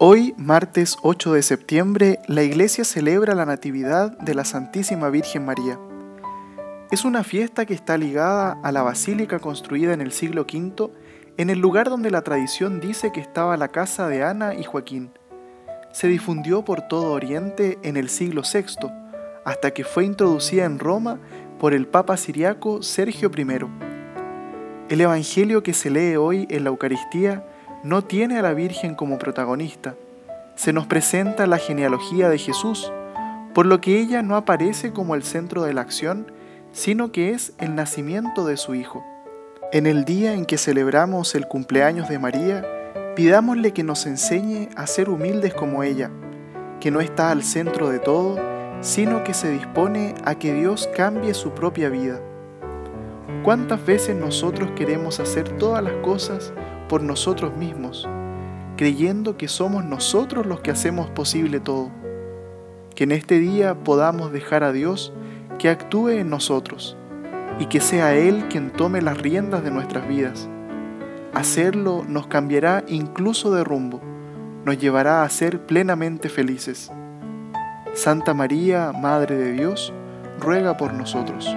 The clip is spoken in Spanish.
Hoy, martes 8 de septiembre, la iglesia celebra la Natividad de la Santísima Virgen María. Es una fiesta que está ligada a la basílica construida en el siglo V, en el lugar donde la tradición dice que estaba la casa de Ana y Joaquín. Se difundió por todo Oriente en el siglo VI, hasta que fue introducida en Roma por el Papa siriaco Sergio I. El Evangelio que se lee hoy en la Eucaristía no tiene a la Virgen como protagonista. Se nos presenta la genealogía de Jesús, por lo que ella no aparece como el centro de la acción, sino que es el nacimiento de su Hijo. En el día en que celebramos el cumpleaños de María, pidámosle que nos enseñe a ser humildes como ella, que no está al centro de todo, sino que se dispone a que Dios cambie su propia vida. ¿Cuántas veces nosotros queremos hacer todas las cosas por nosotros mismos, creyendo que somos nosotros los que hacemos posible todo. Que en este día podamos dejar a Dios que actúe en nosotros y que sea Él quien tome las riendas de nuestras vidas. Hacerlo nos cambiará incluso de rumbo, nos llevará a ser plenamente felices. Santa María, Madre de Dios, ruega por nosotros.